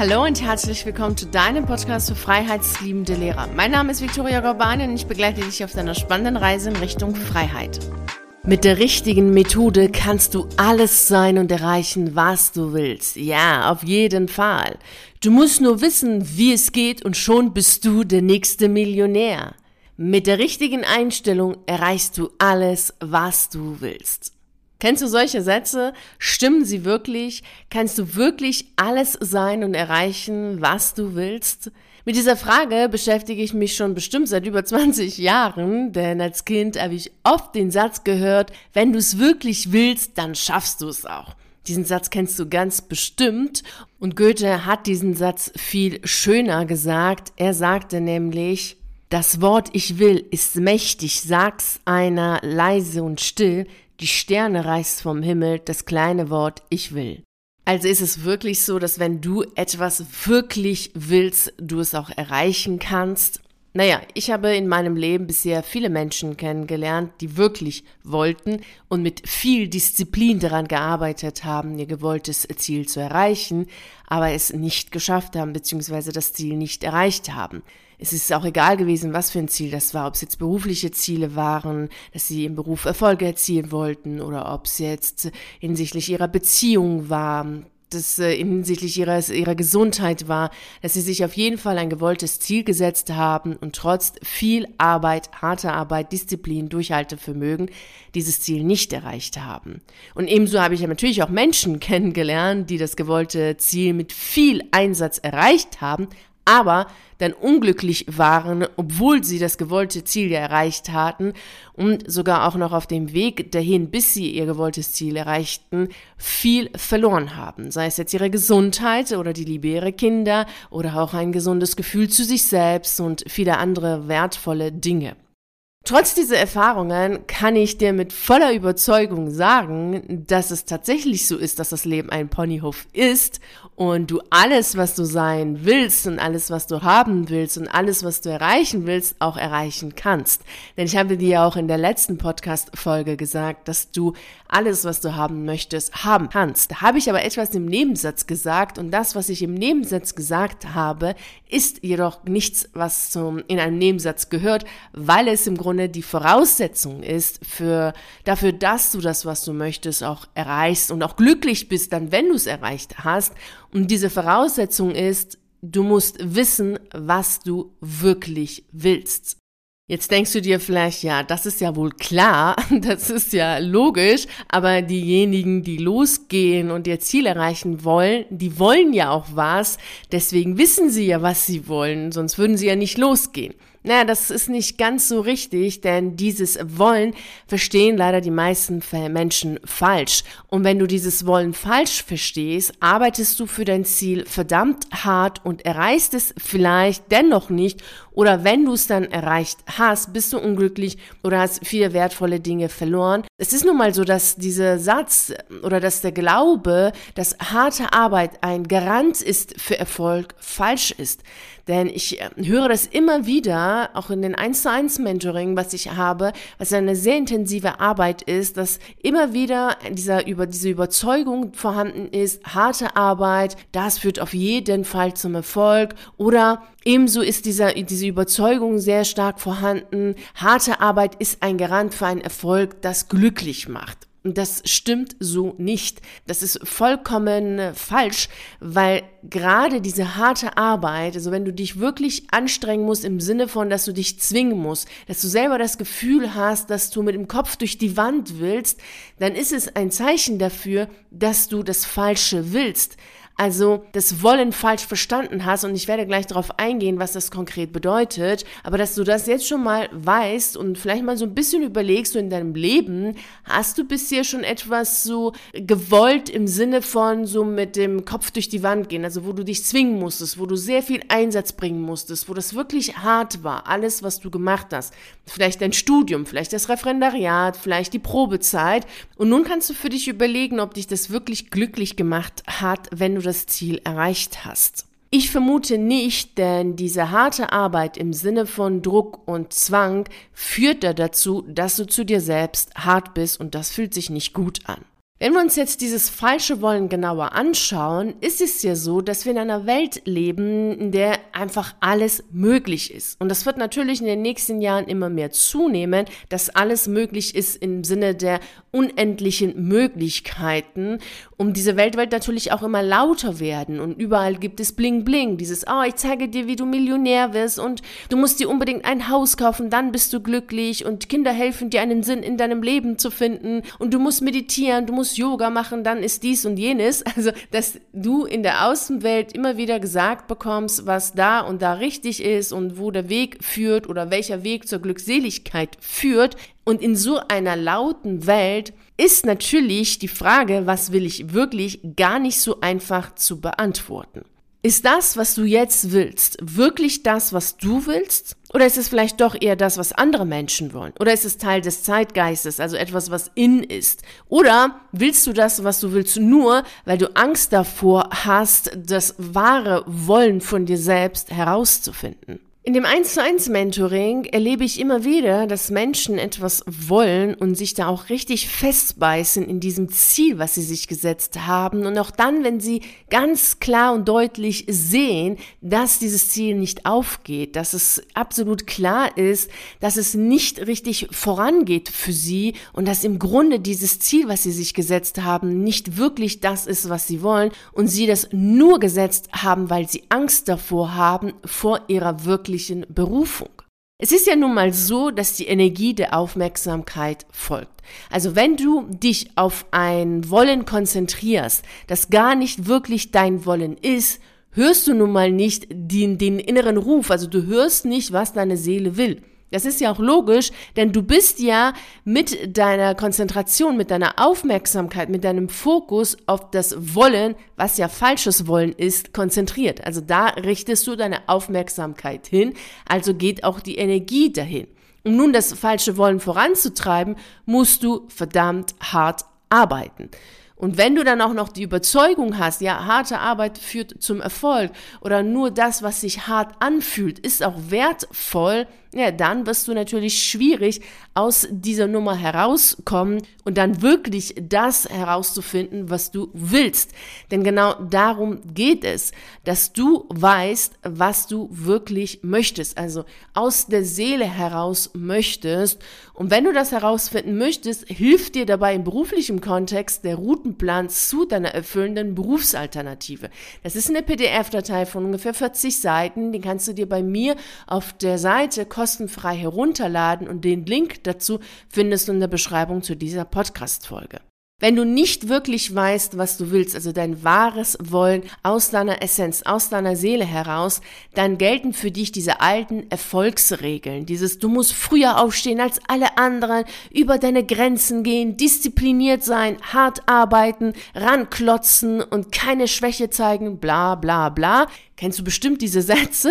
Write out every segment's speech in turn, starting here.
Hallo und herzlich willkommen zu deinem Podcast für freiheitsliebende Lehrer. Mein Name ist Viktoria Gorbani und ich begleite dich auf deiner spannenden Reise in Richtung Freiheit. Mit der richtigen Methode kannst du alles sein und erreichen, was du willst. Ja, auf jeden Fall. Du musst nur wissen, wie es geht und schon bist du der nächste Millionär. Mit der richtigen Einstellung erreichst du alles, was du willst. Kennst du solche Sätze? Stimmen sie wirklich? Kannst du wirklich alles sein und erreichen, was du willst? Mit dieser Frage beschäftige ich mich schon bestimmt seit über 20 Jahren, denn als Kind habe ich oft den Satz gehört, wenn du es wirklich willst, dann schaffst du es auch. Diesen Satz kennst du ganz bestimmt und Goethe hat diesen Satz viel schöner gesagt. Er sagte nämlich, das Wort ich will ist mächtig, sag's einer leise und still, die Sterne reißt vom Himmel das kleine Wort Ich will. Also ist es wirklich so, dass wenn du etwas wirklich willst, du es auch erreichen kannst. Naja, ich habe in meinem Leben bisher viele Menschen kennengelernt, die wirklich wollten und mit viel Disziplin daran gearbeitet haben, ihr gewolltes Ziel zu erreichen, aber es nicht geschafft haben, beziehungsweise das Ziel nicht erreicht haben es ist auch egal gewesen, was für ein Ziel das war, ob es jetzt berufliche Ziele waren, dass sie im Beruf Erfolge erzielen wollten oder ob es jetzt hinsichtlich ihrer Beziehung war, das äh, hinsichtlich ihrer, ihrer Gesundheit war, dass sie sich auf jeden Fall ein gewolltes Ziel gesetzt haben und trotz viel Arbeit, harter Arbeit, Disziplin, Durchhaltevermögen dieses Ziel nicht erreicht haben. Und ebenso habe ich ja natürlich auch Menschen kennengelernt, die das gewollte Ziel mit viel Einsatz erreicht haben, aber dann unglücklich waren, obwohl sie das gewollte Ziel ja erreicht hatten und sogar auch noch auf dem Weg dahin, bis sie ihr gewolltes Ziel erreichten, viel verloren haben. Sei es jetzt ihre Gesundheit oder die Liebe ihrer Kinder oder auch ein gesundes Gefühl zu sich selbst und viele andere wertvolle Dinge. Trotz dieser Erfahrungen kann ich dir mit voller Überzeugung sagen, dass es tatsächlich so ist, dass das Leben ein Ponyhof ist und du alles, was du sein willst und alles, was du haben willst und alles, was du erreichen willst, auch erreichen kannst. Denn ich habe dir ja auch in der letzten Podcast-Folge gesagt, dass du alles, was du haben möchtest, haben kannst. Da habe ich aber etwas im Nebensatz gesagt und das, was ich im Nebensatz gesagt habe, ist jedoch nichts, was zum, in einem Nebensatz gehört, weil es im Grunde die Voraussetzung ist für, dafür, dass du das, was du möchtest, auch erreichst und auch glücklich bist dann, wenn du es erreicht hast. Und diese Voraussetzung ist, du musst wissen, was du wirklich willst. Jetzt denkst du dir vielleicht, ja, das ist ja wohl klar, das ist ja logisch, aber diejenigen, die losgehen und ihr Ziel erreichen wollen, die wollen ja auch was, deswegen wissen sie ja, was sie wollen, sonst würden sie ja nicht losgehen. Naja, das ist nicht ganz so richtig, denn dieses Wollen verstehen leider die meisten Menschen falsch. Und wenn du dieses Wollen falsch verstehst, arbeitest du für dein Ziel verdammt hart und erreichst es vielleicht dennoch nicht. Oder wenn du es dann erreicht hast, bist du unglücklich oder hast viele wertvolle Dinge verloren. Es ist nun mal so, dass dieser Satz oder dass der Glaube, dass harte Arbeit ein Garant ist für Erfolg, falsch ist. Denn ich äh, höre das immer wieder, auch in den 1 zu 1 Mentoring, was ich habe, was eine sehr intensive Arbeit ist, dass immer wieder dieser, über, diese Überzeugung vorhanden ist, harte Arbeit, das führt auf jeden Fall zum Erfolg oder Ebenso ist dieser, diese Überzeugung sehr stark vorhanden, harte Arbeit ist ein Garant für einen Erfolg, das glücklich macht. Und das stimmt so nicht. Das ist vollkommen äh, falsch, weil gerade diese harte Arbeit, also wenn du dich wirklich anstrengen musst im Sinne von, dass du dich zwingen musst, dass du selber das Gefühl hast, dass du mit dem Kopf durch die Wand willst, dann ist es ein Zeichen dafür, dass du das Falsche willst also das Wollen falsch verstanden hast und ich werde gleich darauf eingehen, was das konkret bedeutet, aber dass du das jetzt schon mal weißt und vielleicht mal so ein bisschen überlegst, so in deinem Leben, hast du bisher schon etwas so gewollt im Sinne von so mit dem Kopf durch die Wand gehen, also wo du dich zwingen musstest, wo du sehr viel Einsatz bringen musstest, wo das wirklich hart war, alles, was du gemacht hast. Vielleicht dein Studium, vielleicht das Referendariat, vielleicht die Probezeit und nun kannst du für dich überlegen, ob dich das wirklich glücklich gemacht hat, wenn du das das Ziel erreicht hast. Ich vermute nicht, denn diese harte Arbeit im Sinne von Druck und Zwang führt da dazu, dass du zu dir selbst hart bist und das fühlt sich nicht gut an. Wenn wir uns jetzt dieses falsche Wollen genauer anschauen, ist es ja so, dass wir in einer Welt leben, in der einfach alles möglich ist. Und das wird natürlich in den nächsten Jahren immer mehr zunehmen, dass alles möglich ist im Sinne der unendlichen Möglichkeiten. Um diese Welt wird natürlich auch immer lauter werden und überall gibt es Bling Bling, dieses, oh, ich zeige dir, wie du Millionär wirst und du musst dir unbedingt ein Haus kaufen, dann bist du glücklich und Kinder helfen dir einen Sinn in deinem Leben zu finden und du musst meditieren, du musst Yoga machen, dann ist dies und jenes. Also, dass du in der Außenwelt immer wieder gesagt bekommst, was da und da richtig ist und wo der Weg führt oder welcher Weg zur Glückseligkeit führt. Und in so einer lauten Welt ist natürlich die Frage, was will ich wirklich, gar nicht so einfach zu beantworten. Ist das, was du jetzt willst, wirklich das, was du willst? Oder ist es vielleicht doch eher das, was andere Menschen wollen? Oder ist es Teil des Zeitgeistes, also etwas, was in ist? Oder willst du das, was du willst, nur, weil du Angst davor hast, das wahre Wollen von dir selbst herauszufinden? In dem 1 zu 1 Mentoring erlebe ich immer wieder, dass Menschen etwas wollen und sich da auch richtig festbeißen in diesem Ziel, was sie sich gesetzt haben. Und auch dann, wenn sie ganz klar und deutlich sehen, dass dieses Ziel nicht aufgeht, dass es absolut klar ist, dass es nicht richtig vorangeht für sie und dass im Grunde dieses Ziel, was sie sich gesetzt haben, nicht wirklich das ist, was sie wollen und sie das nur gesetzt haben, weil sie Angst davor haben, vor ihrer wirklichen göttlichen Berufung. Es ist ja nun mal so, dass die Energie der Aufmerksamkeit folgt. Also wenn du dich auf ein Wollen konzentrierst, das gar nicht wirklich dein Wollen ist, hörst du nun mal nicht den, den inneren Ruf, also du hörst nicht, was deine Seele will. Das ist ja auch logisch, denn du bist ja mit deiner Konzentration, mit deiner Aufmerksamkeit, mit deinem Fokus auf das Wollen, was ja falsches Wollen ist, konzentriert. Also da richtest du deine Aufmerksamkeit hin, also geht auch die Energie dahin. Um nun das falsche Wollen voranzutreiben, musst du verdammt hart arbeiten. Und wenn du dann auch noch die Überzeugung hast, ja, harte Arbeit führt zum Erfolg oder nur das, was sich hart anfühlt, ist auch wertvoll, ja, dann wirst du natürlich schwierig aus dieser Nummer herauskommen und dann wirklich das herauszufinden, was du willst. Denn genau darum geht es, dass du weißt, was du wirklich möchtest, also aus der Seele heraus möchtest. Und wenn du das herausfinden möchtest, hilft dir dabei im beruflichen Kontext der Routenplan zu deiner erfüllenden Berufsalternative. Das ist eine PDF-Datei von ungefähr 40 Seiten, die kannst du dir bei mir auf der Seite kostenfrei herunterladen und den Link dazu findest du in der Beschreibung zu dieser Podcast-Folge. Wenn du nicht wirklich weißt, was du willst, also dein wahres Wollen aus deiner Essenz, aus deiner Seele heraus, dann gelten für dich diese alten Erfolgsregeln. Dieses, du musst früher aufstehen als alle anderen, über deine Grenzen gehen, diszipliniert sein, hart arbeiten, ranklotzen und keine Schwäche zeigen, bla bla bla. Kennst du bestimmt diese Sätze?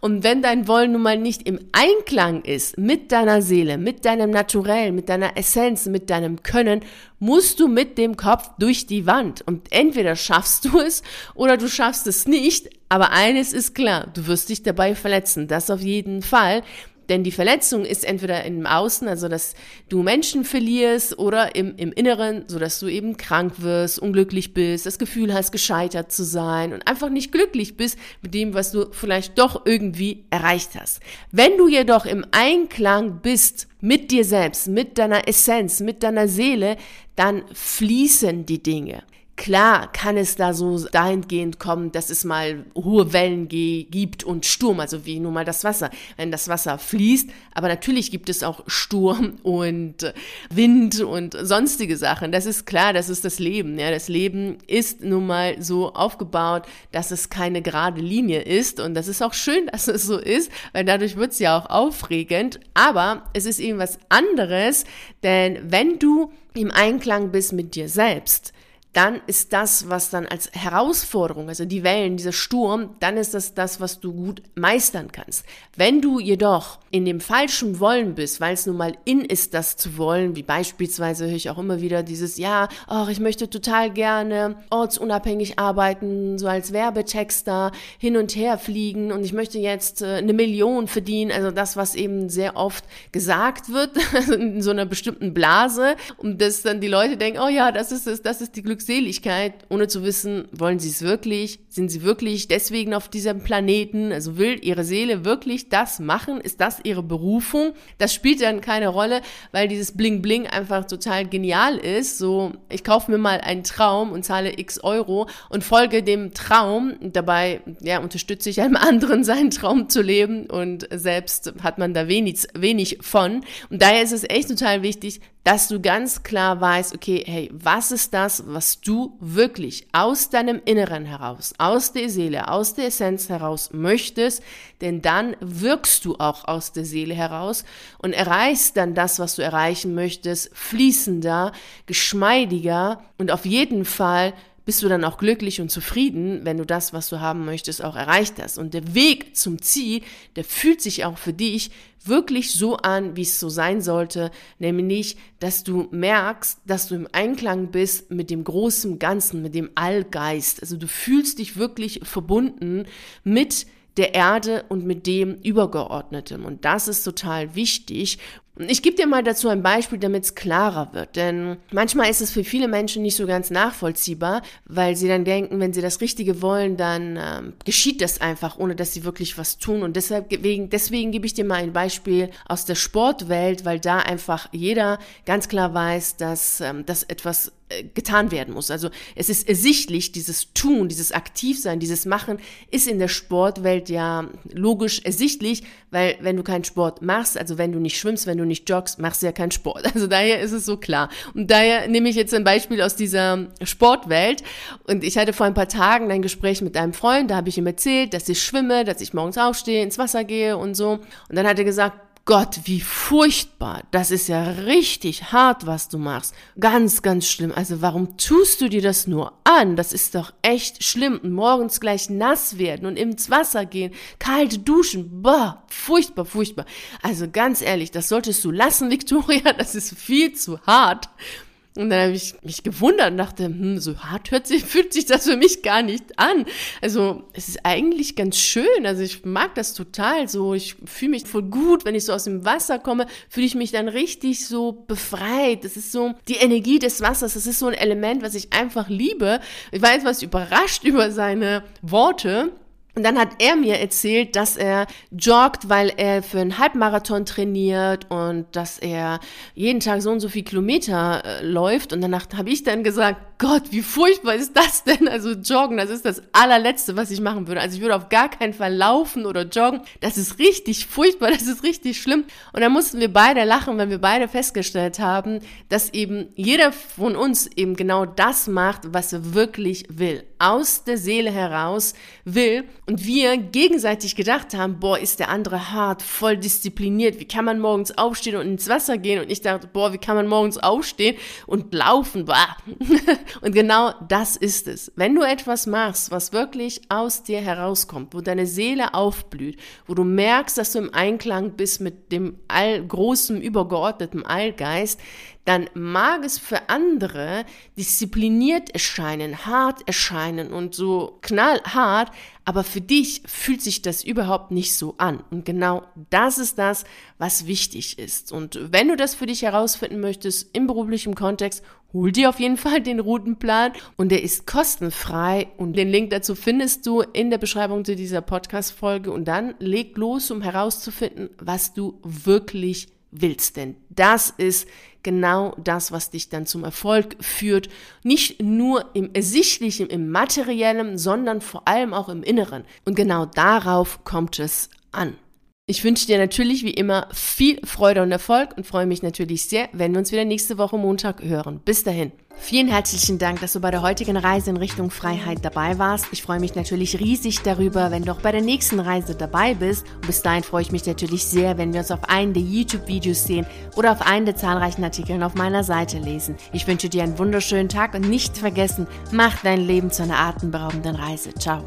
Und wenn dein Wollen nun mal nicht im Einklang ist mit deiner Seele, mit deinem Naturell, mit deiner Essenz, mit deinem Können, musst du mit dem Kopf durch die Wand. Und entweder schaffst du es oder du schaffst es nicht. Aber eines ist klar, du wirst dich dabei verletzen. Das auf jeden Fall. Denn die Verletzung ist entweder im Außen, also dass du Menschen verlierst, oder im, im Inneren, so dass du eben krank wirst, unglücklich bist, das Gefühl hast, gescheitert zu sein und einfach nicht glücklich bist mit dem, was du vielleicht doch irgendwie erreicht hast. Wenn du jedoch im Einklang bist mit dir selbst, mit deiner Essenz, mit deiner Seele, dann fließen die Dinge. Klar kann es da so dahingehend kommen, dass es mal hohe Wellen gibt und Sturm, also wie nun mal das Wasser, wenn das Wasser fließt. Aber natürlich gibt es auch Sturm und Wind und sonstige Sachen. Das ist klar, das ist das Leben. Ja, das Leben ist nun mal so aufgebaut, dass es keine gerade Linie ist. Und das ist auch schön, dass es so ist, weil dadurch wird es ja auch aufregend. Aber es ist eben was anderes, denn wenn du im Einklang bist mit dir selbst, dann ist das, was dann als Herausforderung, also die Wellen, dieser Sturm, dann ist das das, was du gut meistern kannst. Wenn du jedoch in dem falschen Wollen bist, weil es nun mal in ist, das zu wollen, wie beispielsweise höre ich auch immer wieder dieses, ja, ach, ich möchte total gerne ortsunabhängig arbeiten, so als Werbetexter hin und her fliegen und ich möchte jetzt äh, eine Million verdienen, also das, was eben sehr oft gesagt wird, in so einer bestimmten Blase, und dass dann die Leute denken, oh ja, das ist es, das ist die Glückseligkeit, ohne zu wissen, wollen sie es wirklich, sind sie wirklich deswegen auf diesem Planeten, also will ihre Seele wirklich das machen, ist das ihre Berufung? Das spielt dann keine Rolle, weil dieses Bling Bling einfach total genial ist, so, ich kaufe mir mal einen Traum und zahle x Euro und folge dem Traum, dabei, ja, unterstütze ich einem anderen seinen Traum zu leben und selbst hat man da wenig, wenig von. Und daher ist es echt total wichtig, dass du ganz klar weißt, okay, hey, was ist das, was du wirklich aus deinem Inneren heraus, aus der Seele, aus der Essenz heraus möchtest, denn dann wirkst du auch aus der Seele heraus und erreichst dann das, was du erreichen möchtest, fließender, geschmeidiger und auf jeden Fall bist du dann auch glücklich und zufrieden, wenn du das, was du haben möchtest, auch erreicht hast. Und der Weg zum Ziel, der fühlt sich auch für dich wirklich so an, wie es so sein sollte, nämlich, dass du merkst, dass du im Einklang bist mit dem großen Ganzen, mit dem Allgeist. Also du fühlst dich wirklich verbunden mit der Erde und mit dem Übergeordneten. Und das ist total wichtig. Ich gebe dir mal dazu ein Beispiel, damit es klarer wird. Denn manchmal ist es für viele Menschen nicht so ganz nachvollziehbar, weil sie dann denken, wenn sie das Richtige wollen, dann ähm, geschieht das einfach, ohne dass sie wirklich was tun. Und deshalb, deswegen, deswegen gebe ich dir mal ein Beispiel aus der Sportwelt, weil da einfach jeder ganz klar weiß, dass ähm, das etwas äh, getan werden muss. Also es ist ersichtlich, dieses Tun, dieses Aktivsein, dieses Machen ist in der Sportwelt ja logisch ersichtlich, weil wenn du keinen Sport machst, also wenn du nicht schwimmst, wenn du nicht joggst, machst du ja keinen Sport. Also daher ist es so klar. Und daher nehme ich jetzt ein Beispiel aus dieser Sportwelt. Und ich hatte vor ein paar Tagen ein Gespräch mit einem Freund, da habe ich ihm erzählt, dass ich schwimme, dass ich morgens aufstehe, ins Wasser gehe und so. Und dann hat er gesagt, Gott, wie furchtbar. Das ist ja richtig hart, was du machst. Ganz, ganz schlimm. Also warum tust du dir das nur an? Das ist doch echt schlimm. Morgens gleich nass werden und ins Wasser gehen, kalt duschen. Boah, furchtbar, furchtbar. Also ganz ehrlich, das solltest du lassen, Victoria. Das ist viel zu hart. Und dann habe ich mich gewundert und dachte, hm, so hart hört sich, fühlt sich das für mich gar nicht an. Also es ist eigentlich ganz schön. Also ich mag das total so. Ich fühle mich voll gut, wenn ich so aus dem Wasser komme, fühle ich mich dann richtig so befreit. Das ist so die Energie des Wassers. Das ist so ein Element, was ich einfach liebe. Ich war jetzt was überrascht über seine Worte. Und dann hat er mir erzählt, dass er joggt, weil er für einen Halbmarathon trainiert und dass er jeden Tag so und so viel Kilometer äh, läuft. Und danach habe ich dann gesagt, Gott, wie furchtbar ist das denn? Also joggen, das ist das allerletzte, was ich machen würde. Also ich würde auf gar keinen Fall laufen oder joggen. Das ist richtig furchtbar, das ist richtig schlimm. Und dann mussten wir beide lachen, weil wir beide festgestellt haben, dass eben jeder von uns eben genau das macht, was er wirklich will. Aus der Seele heraus will und wir gegenseitig gedacht haben, boah, ist der andere hart, voll diszipliniert, wie kann man morgens aufstehen und ins Wasser gehen? Und ich dachte, boah, wie kann man morgens aufstehen und laufen? Bah. Und genau das ist es. Wenn du etwas machst, was wirklich aus dir herauskommt, wo deine Seele aufblüht, wo du merkst, dass du im Einklang bist mit dem all großen, übergeordneten Allgeist, dann mag es für andere diszipliniert erscheinen, hart erscheinen und so knallhart, aber für dich fühlt sich das überhaupt nicht so an. Und genau das ist das, was wichtig ist. Und wenn du das für dich herausfinden möchtest im beruflichen Kontext, hol dir auf jeden Fall den Routenplan und der ist kostenfrei und den Link dazu findest du in der Beschreibung zu dieser Podcast-Folge und dann leg los, um herauszufinden, was du wirklich willst. Denn das ist genau das, was dich dann zum Erfolg führt. Nicht nur im Ersichtlichen, im Materiellen, sondern vor allem auch im Inneren. Und genau darauf kommt es an. Ich wünsche dir natürlich wie immer viel Freude und Erfolg und freue mich natürlich sehr, wenn wir uns wieder nächste Woche Montag hören. Bis dahin. Vielen herzlichen Dank, dass du bei der heutigen Reise in Richtung Freiheit dabei warst. Ich freue mich natürlich riesig darüber, wenn du auch bei der nächsten Reise dabei bist. Und bis dahin freue ich mich natürlich sehr, wenn wir uns auf einen der YouTube-Videos sehen oder auf einen der zahlreichen Artikeln auf meiner Seite lesen. Ich wünsche dir einen wunderschönen Tag und nicht vergessen, mach dein Leben zu einer atemberaubenden Reise. Ciao.